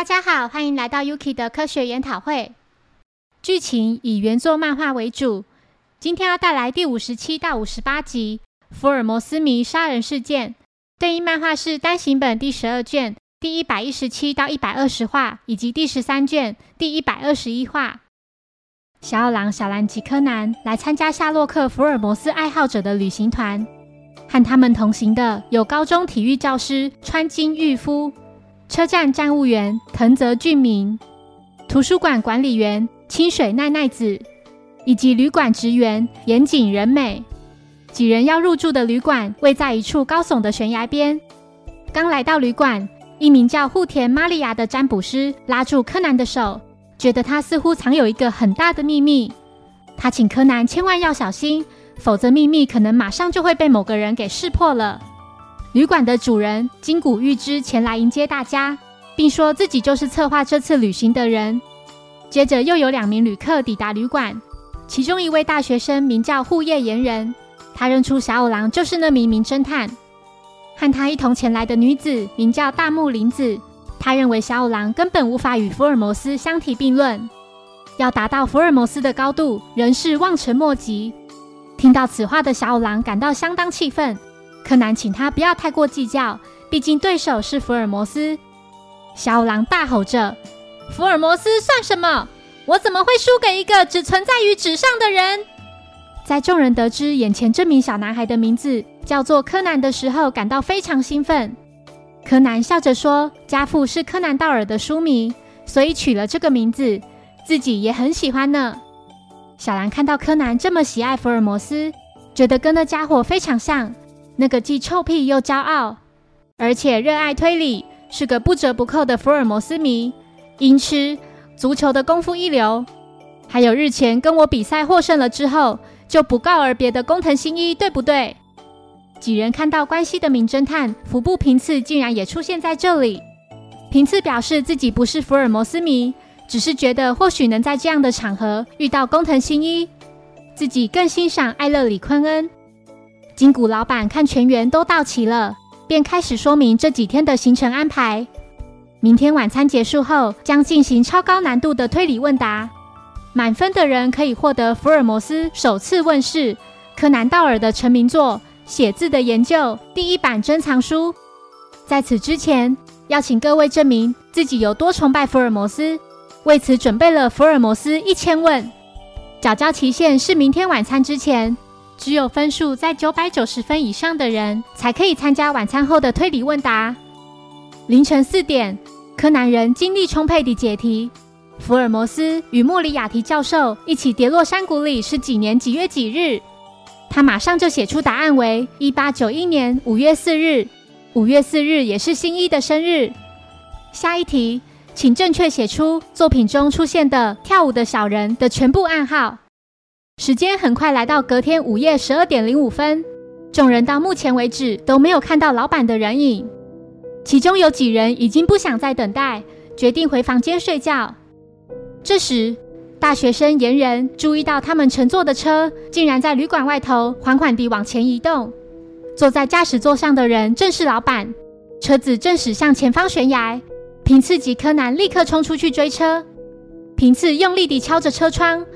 大家好，欢迎来到 Yuki 的科学研讨会。剧情以原作漫画为主，今天要带来第五十七到五十八集《福尔摩斯迷杀人事件》。对应漫画是单行本第十二卷第一百一十七到一百二十话，以及第十三卷第一百二十一话。小二郎、小兰及柯南来参加夏洛克·福尔摩斯爱好者的旅行团，和他们同行的有高中体育教师川金裕夫。车站站务员藤泽俊明、图书馆管理员清水奈奈子，以及旅馆职员岩井仁美。几人要入住的旅馆位在一处高耸的悬崖边。刚来到旅馆，一名叫户田玛利亚的占卜师拉住柯南的手，觉得他似乎藏有一个很大的秘密。他请柯南千万要小心，否则秘密可能马上就会被某个人给识破了。旅馆的主人金谷玉之前来迎接大家，并说自己就是策划这次旅行的人。接着又有两名旅客抵达旅馆，其中一位大学生名叫户叶岩人，他认出小五郎就是那名名侦探。和他一同前来的女子名叫大木林子，他认为小五郎根本无法与福尔摩斯相提并论，要达到福尔摩斯的高度，仍是望尘莫及。听到此话的小五郎感到相当气愤。柯南请他不要太过计较，毕竟对手是福尔摩斯。小五郎大吼着：“福尔摩斯算什么？我怎么会输给一个只存在于纸上的人？”在众人得知眼前这名小男孩的名字叫做柯南的时候，感到非常兴奋。柯南笑着说：“家父是柯南道尔的书迷，所以取了这个名字，自己也很喜欢呢。”小兰看到柯南这么喜爱福尔摩斯，觉得跟那家伙非常像。那个既臭屁又骄傲，而且热爱推理，是个不折不扣的福尔摩斯迷，音痴，足球的功夫一流，还有日前跟我比赛获胜了之后就不告而别的工藤新一，对不对？几人看到关西的名侦探服部平次竟然也出现在这里，平次表示自己不是福尔摩斯迷，只是觉得或许能在这样的场合遇到工藤新一，自己更欣赏艾勒里昆恩。金谷老板看全员都到齐了，便开始说明这几天的行程安排。明天晚餐结束后，将进行超高难度的推理问答，满分的人可以获得福尔摩斯首次问世柯南道尔的成名作《写字的研究》第一版珍藏书。在此之前，要请各位证明自己有多崇拜福尔摩斯，为此准备了福尔摩斯一千问。缴交期限是明天晚餐之前。只有分数在九百九十分以上的人才可以参加晚餐后的推理问答。凌晨四点，柯南人精力充沛地解题。福尔摩斯与莫里亚蒂教授一起跌落山谷里是几年几月几日？他马上就写出答案为一八九一年五月四日。五月四日也是新一的生日。下一题，请正确写出作品中出现的跳舞的小人的全部暗号。时间很快来到隔天午夜十二点零五分，众人到目前为止都没有看到老板的人影。其中有几人已经不想再等待，决定回房间睡觉。这时，大学生岩人注意到他们乘坐的车竟然在旅馆外头缓缓地往前移动。坐在驾驶座上的人正是老板，车子正驶向前方悬崖。平次及柯南立刻冲出去追车，平次用力地敲着车窗。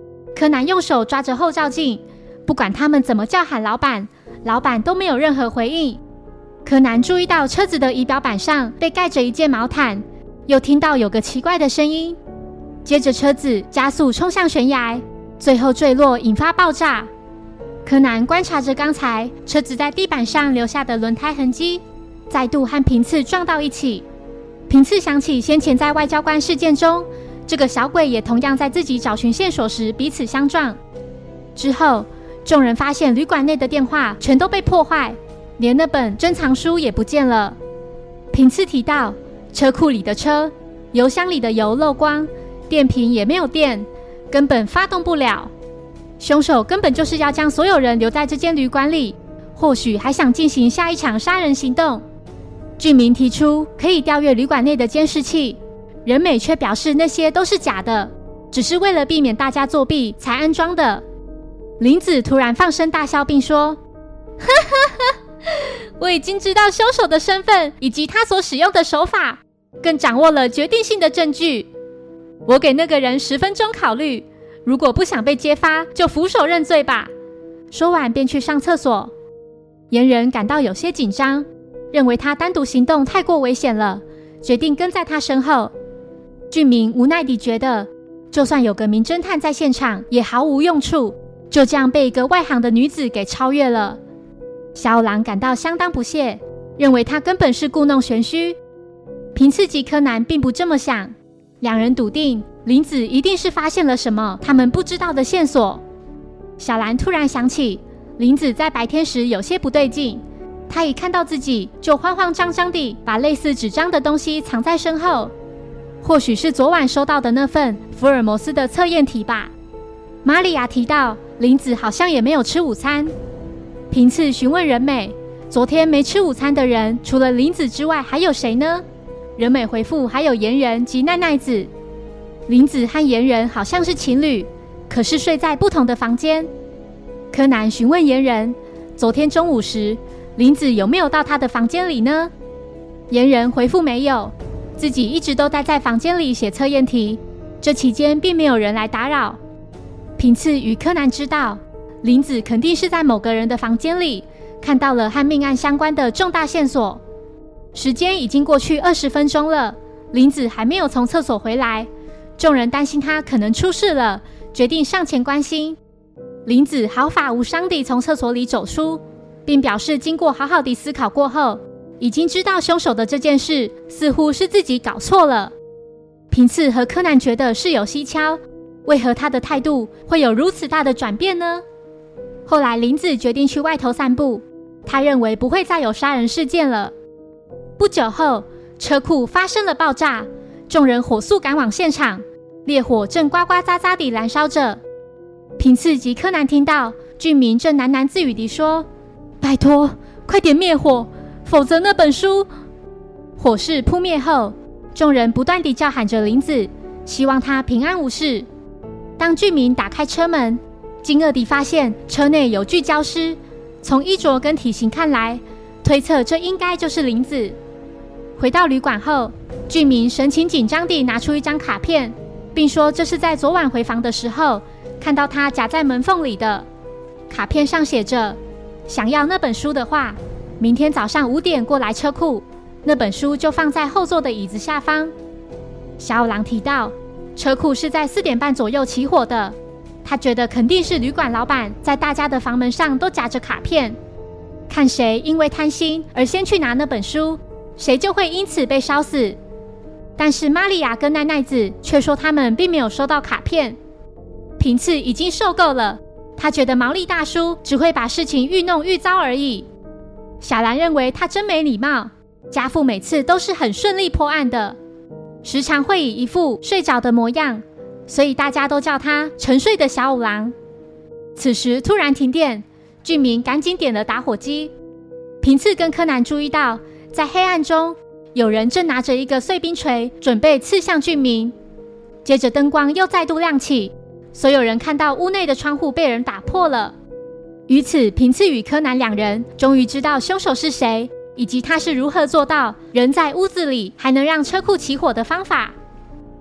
柯南用手抓着后照镜，不管他们怎么叫喊老板，老板都没有任何回应。柯南注意到车子的仪表板上被盖着一件毛毯，又听到有个奇怪的声音。接着车子加速冲向悬崖，最后坠落，引发爆炸。柯南观察着刚才车子在地板上留下的轮胎痕迹，再度和平次撞到一起。平次想起先前在外交官事件中。这个小鬼也同样在自己找寻线索时彼此相撞。之后，众人发现旅馆内的电话全都被破坏，连那本珍藏书也不见了。平次提到，车库里的车，油箱里的油漏光，电瓶也没有电，根本发动不了。凶手根本就是要将所有人留在这间旅馆里，或许还想进行下一场杀人行动。俊明提出可以调阅旅馆内的监视器。仁美却表示那些都是假的，只是为了避免大家作弊才安装的。林子突然放声大笑，并说：“哈哈哈，我已经知道凶手的身份以及他所使用的手法。更掌握了决定性的证据。我给那个人十分钟考虑，如果不想被揭发，就俯首认罪吧。说完便去上厕所。阉人感到有些紧张，认为他单独行动太过危险了，决定跟在他身后。俊明无奈地觉得，就算有个名侦探在现场，也毫无用处，就这样被一个外行的女子给超越了。小五郎感到相当不屑，认为他根本是故弄玄虚。平次及柯南并不这么想，两人笃定林子一定是发现了什么他们不知道的线索。小兰突然想起，林子在白天时有些不对劲，他一看到自己就慌慌张张地把类似纸张的东西藏在身后，或许是昨晚收到的那份福尔摩斯的测验题吧。玛利亚提到，林子好像也没有吃午餐。平次询问仁美：“昨天没吃午餐的人，除了林子之外，还有谁呢？”仁美回复：“还有岩人及奈奈子。林子和岩人好像是情侣，可是睡在不同的房间。”柯南询问岩人：“昨天中午时，林子有没有到他的房间里呢？”岩人回复：“没有，自己一直都待在房间里写测验题，这期间并没有人来打扰。”平次与柯南知道。林子肯定是在某个人的房间里看到了和命案相关的重大线索。时间已经过去二十分钟了，林子还没有从厕所回来，众人担心他可能出事了，决定上前关心。林子毫发无伤地从厕所里走出，并表示经过好好的思考过后，已经知道凶手的这件事似乎是自己搞错了。平次和柯南觉得事有蹊跷，为何他的态度会有如此大的转变呢？后来，林子决定去外头散步。他认为不会再有杀人事件了。不久后，车库发生了爆炸，众人火速赶往现场，烈火正呱呱喳喳地燃烧着。平次及柯南听到俊明正喃喃自语地说：“拜托，快点灭火，否则那本书……”火势扑灭后，众人不断地叫喊着林子，希望他平安无事。当俊明打开车门，惊愕地发现车内有具焦尸，从衣着跟体型看来，推测这应该就是林子。回到旅馆后，俊明神情紧张地拿出一张卡片，并说这是在昨晚回房的时候看到他夹在门缝里的。卡片上写着：“想要那本书的话，明天早上五点过来车库，那本书就放在后座的椅子下方。”小五郎提到，车库是在四点半左右起火的。他觉得肯定是旅馆老板在大家的房门上都夹着卡片，看谁因为贪心而先去拿那本书，谁就会因此被烧死。但是玛利亚跟奈奈子却说他们并没有收到卡片。平次已经受够了，他觉得毛利大叔只会把事情愈弄愈糟而已。小兰认为他真没礼貌，家父每次都是很顺利破案的，时常会以一副睡着的模样。所以大家都叫他沉睡的小五郎。此时突然停电，俊明赶紧点了打火机。平次跟柯南注意到，在黑暗中有人正拿着一个碎冰锤，准备刺向俊明。接着灯光又再度亮起，所有人看到屋内的窗户被人打破了。于此，平次与柯南两人终于知道凶手是谁，以及他是如何做到人在屋子里还能让车库起火的方法。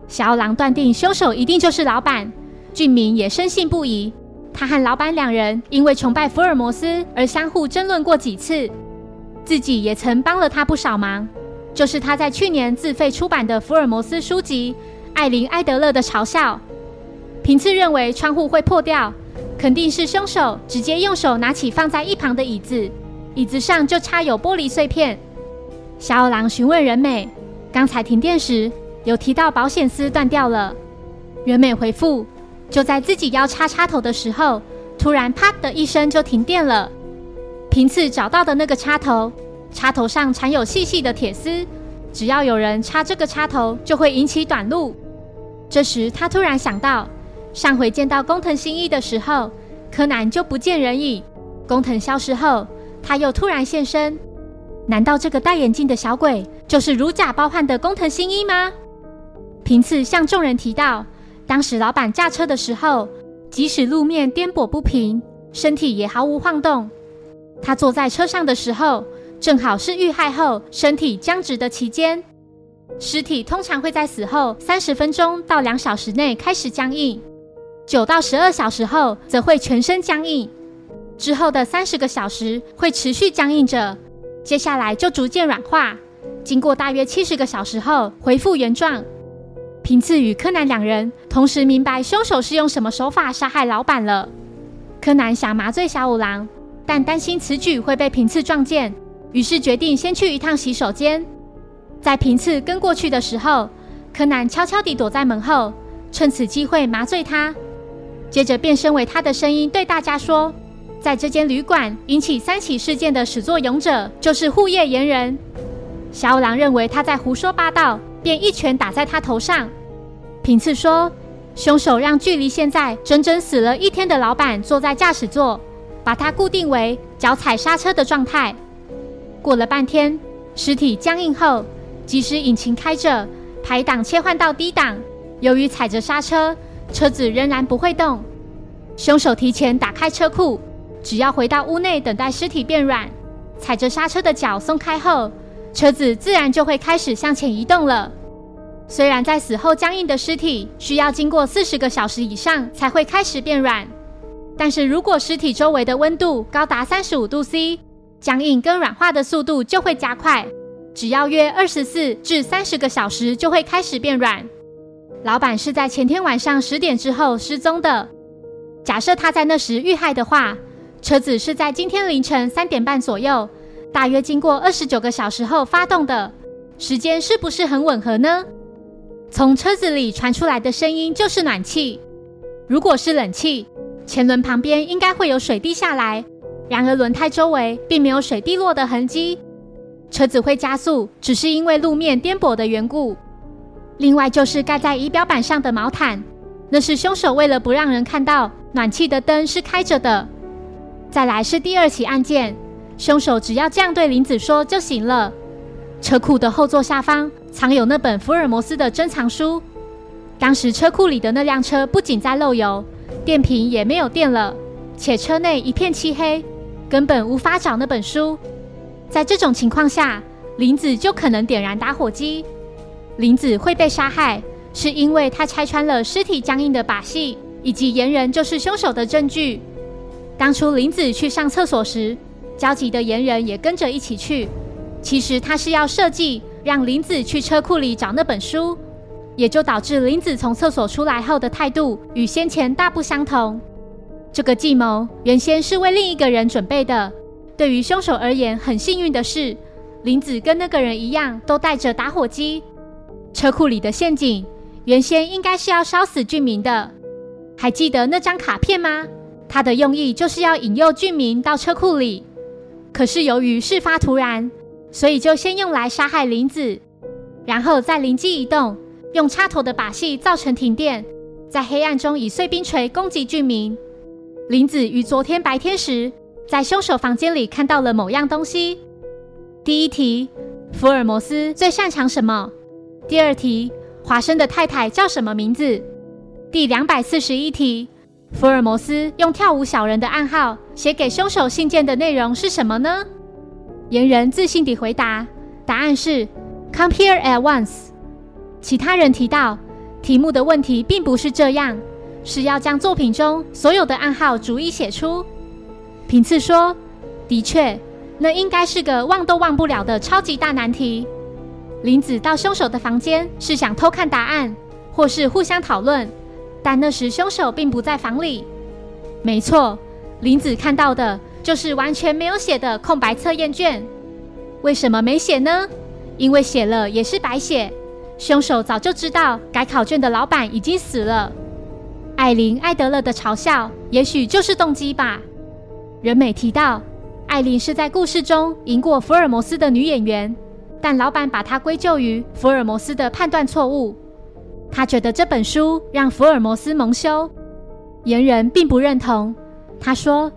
小五郎断定凶手一定就是老板，俊明也深信不疑。他和老板两人因为崇拜福尔摩斯而相互争论过几次，自己也曾帮了他不少忙。就是他在去年自费出版的福尔摩斯书籍《艾琳·埃德勒的嘲笑》。平次认为窗户会破掉，肯定是凶手直接用手拿起放在一旁的椅子，椅子上就插有玻璃碎片。小二郎询问仁美，刚才停电时。有提到保险丝断掉了，原美回复：就在自己要插插头的时候，突然啪的一声就停电了。平次找到的那个插头，插头上缠有细细的铁丝，只要有人插这个插头，就会引起短路。这时他突然想到，上回见到工藤新一的时候，柯南就不见人影。工藤消失后，他又突然现身，难道这个戴眼镜的小鬼就是如假包换的工藤新一吗？平次向众人提到，当时老板驾车的时候，即使路面颠簸不平，身体也毫无晃动。他坐在车上的时候，正好是遇害后身体僵直的期间。尸体通常会在死后三十分钟到两小时内开始僵硬，九到十二小时后则会全身僵硬，之后的三十个小时会持续僵硬着，接下来就逐渐软化，经过大约七十个小时后恢复原状。平次与柯南两人同时明白凶手是用什么手法杀害老板了。柯南想麻醉小五郎，但担心此举会被平次撞见，于是决定先去一趟洗手间。在平次跟过去的时候，柯南悄悄地躲在门后，趁此机会麻醉他。接着变身为他的声音对大家说：“在这间旅馆引起三起事件的始作俑者就是护夜岩人。”小五郎认为他在胡说八道。便一拳打在他头上。平次说：“凶手让距离现在整整死了一天的老板坐在驾驶座，把他固定为脚踩刹车的状态。过了半天，尸体僵硬后，即使引擎开着，排档切换到低档，由于踩着刹车，车子仍然不会动。凶手提前打开车库，只要回到屋内等待尸体变软，踩着刹车的脚松开后。”车子自然就会开始向前移动了。虽然在死后僵硬的尸体需要经过四十个小时以上才会开始变软，但是如果尸体周围的温度高达三十五度 C，僵硬跟软化的速度就会加快，只要约二十四至三十个小时就会开始变软。老板是在前天晚上十点之后失踪的。假设他在那时遇害的话，车子是在今天凌晨三点半左右。大约经过二十九个小时后发动的时间是不是很吻合呢？从车子里传出来的声音就是暖气。如果是冷气，前轮旁边应该会有水滴下来，然而轮胎周围并没有水滴落的痕迹。车子会加速，只是因为路面颠簸的缘故。另外就是盖在仪表板上的毛毯，那是凶手为了不让人看到暖气的灯是开着的。再来是第二起案件。凶手只要这样对林子说就行了。车库的后座下方藏有那本福尔摩斯的珍藏书。当时车库里的那辆车不仅在漏油，电瓶也没有电了，且车内一片漆黑，根本无法找那本书。在这种情况下，林子就可能点燃打火机。林子会被杀害，是因为他拆穿了尸体僵硬的把戏，以及岩人就是凶手的证据。当初林子去上厕所时。焦急的岩人也跟着一起去。其实他是要设计让林子去车库里找那本书，也就导致林子从厕所出来后的态度与先前大不相同。这个计谋原先是为另一个人准备的。对于凶手而言，很幸运的是，林子跟那个人一样都带着打火机。车库里的陷阱原先应该是要烧死俊明的。还记得那张卡片吗？他的用意就是要引诱俊明到车库里。可是由于事发突然，所以就先用来杀害林子，然后再灵机一动，用插头的把戏造成停电，在黑暗中以碎冰锤攻击居民。林子于昨天白天时，在凶手房间里看到了某样东西。第一题：福尔摩斯最擅长什么？第二题：华生的太太叫什么名字？第两百四十一题。福尔摩斯用跳舞小人的暗号写给凶手信件的内容是什么呢？言人自信地回答：“答案是 ‘Come here at once’。”其他人提到，题目的问题并不是这样，是要将作品中所有的暗号逐一写出。平次说：“的确，那应该是个忘都忘不了的超级大难题。”林子到凶手的房间是想偷看答案，或是互相讨论。但那时凶手并不在房里。没错，林子看到的就是完全没有写的空白测验卷。为什么没写呢？因为写了也是白写。凶手早就知道改考卷的老板已经死了。艾琳·艾德勒的嘲笑，也许就是动机吧。人美提到，艾琳是在故事中赢过福尔摩斯的女演员，但老板把她归咎于福尔摩斯的判断错误。他觉得这本书让福尔摩斯蒙羞，言人并不认同。他说：“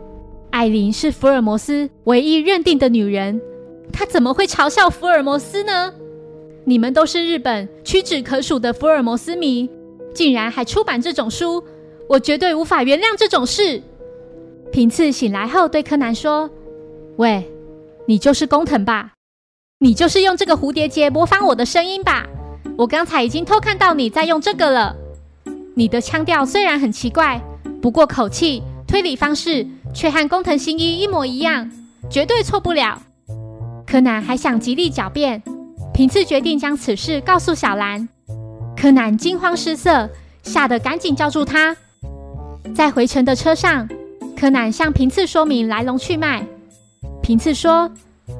艾琳是福尔摩斯唯一认定的女人，他怎么会嘲笑福尔摩斯呢？你们都是日本屈指可数的福尔摩斯迷，竟然还出版这种书，我绝对无法原谅这种事。”平次醒来后对柯南说：“喂，你就是工藤吧？你就是用这个蝴蝶结模仿我的声音吧？我刚才已经偷看到你在用这个了。你的腔调虽然很奇怪，不过口气、推理方式却和工藤新一一模一样，绝对错不了。柯南还想极力狡辩，平次决定将此事告诉小兰。柯南惊慌失色，吓得赶紧叫住他。在回程的车上，柯南向平次说明来龙去脉。平次说：“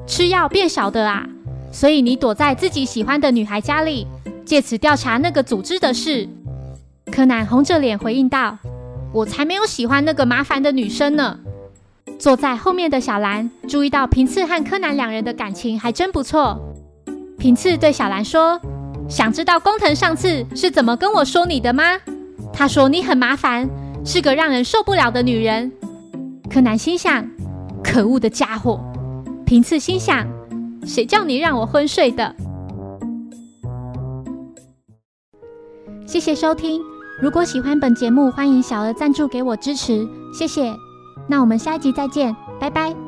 吃药变小的啊，所以你躲在自己喜欢的女孩家里，借此调查那个组织的事。”柯南红着脸回应道：“我才没有喜欢那个麻烦的女生呢。”坐在后面的小兰注意到平次和柯南两人的感情还真不错。平次对小兰说。想知道工藤上次是怎么跟我说你的吗？他说你很麻烦，是个让人受不了的女人。柯南心想：可恶的家伙。平次心想：谁叫你让我昏睡的？谢谢收听。如果喜欢本节目，欢迎小额赞助给我支持，谢谢。那我们下一集再见，拜拜。